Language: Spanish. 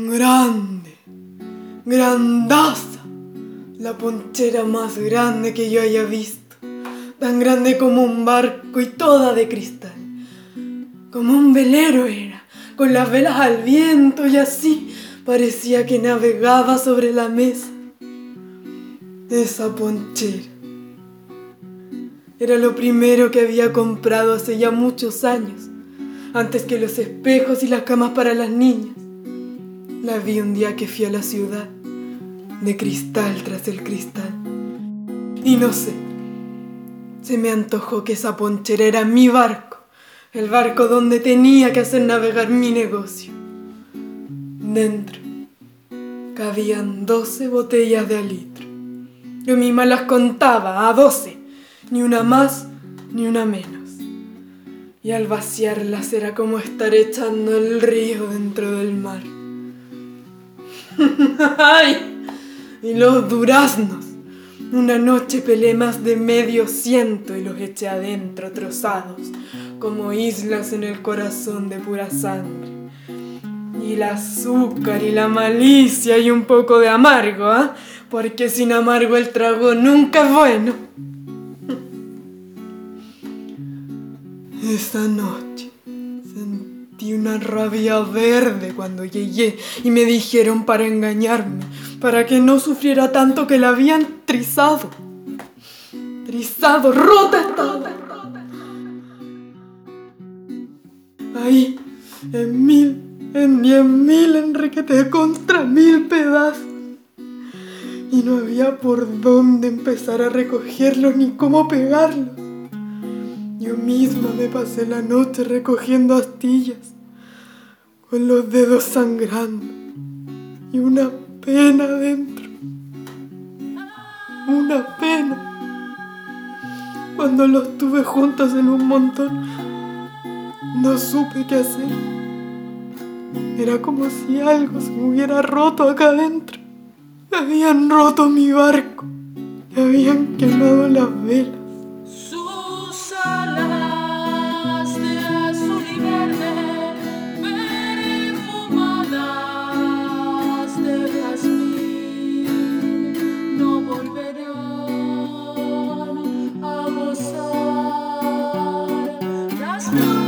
Grande, grandaza, la ponchera más grande que yo haya visto, tan grande como un barco y toda de cristal, como un velero era, con las velas al viento y así parecía que navegaba sobre la mesa. Esa ponchera era lo primero que había comprado hace ya muchos años, antes que los espejos y las camas para las niñas. La vi un día que fui a la ciudad, de cristal tras el cristal. Y no sé, se me antojó que esa ponchera era mi barco, el barco donde tenía que hacer navegar mi negocio. Dentro cabían doce botellas de alitro. Yo misma las contaba a doce, ni una más ni una menos. Y al vaciarlas era como estar echando el río dentro del mar. ¡Ay! Y los duraznos. Una noche pelé más de medio ciento y los eché adentro trozados, como islas en el corazón de pura sangre. Y el azúcar y la malicia y un poco de amargo, ¿ah? Porque sin amargo el trago nunca es bueno. Esa noche Sentí una rabia verde cuando llegué y me dijeron para engañarme, para que no sufriera tanto que la habían trizado. Trizado, rota estaba. Ahí, en mil, en diez mil, enriquete contra mil pedazos. Y no había por dónde empezar a recogerlos ni cómo pegarlos. Yo misma me pasé la noche recogiendo astillas, con los dedos sangrando y una pena dentro. Una pena. Cuando los tuve juntos en un montón, no supe qué hacer. Era como si algo se me hubiera roto acá adentro. Habían roto mi barco habían quemado las velas. Las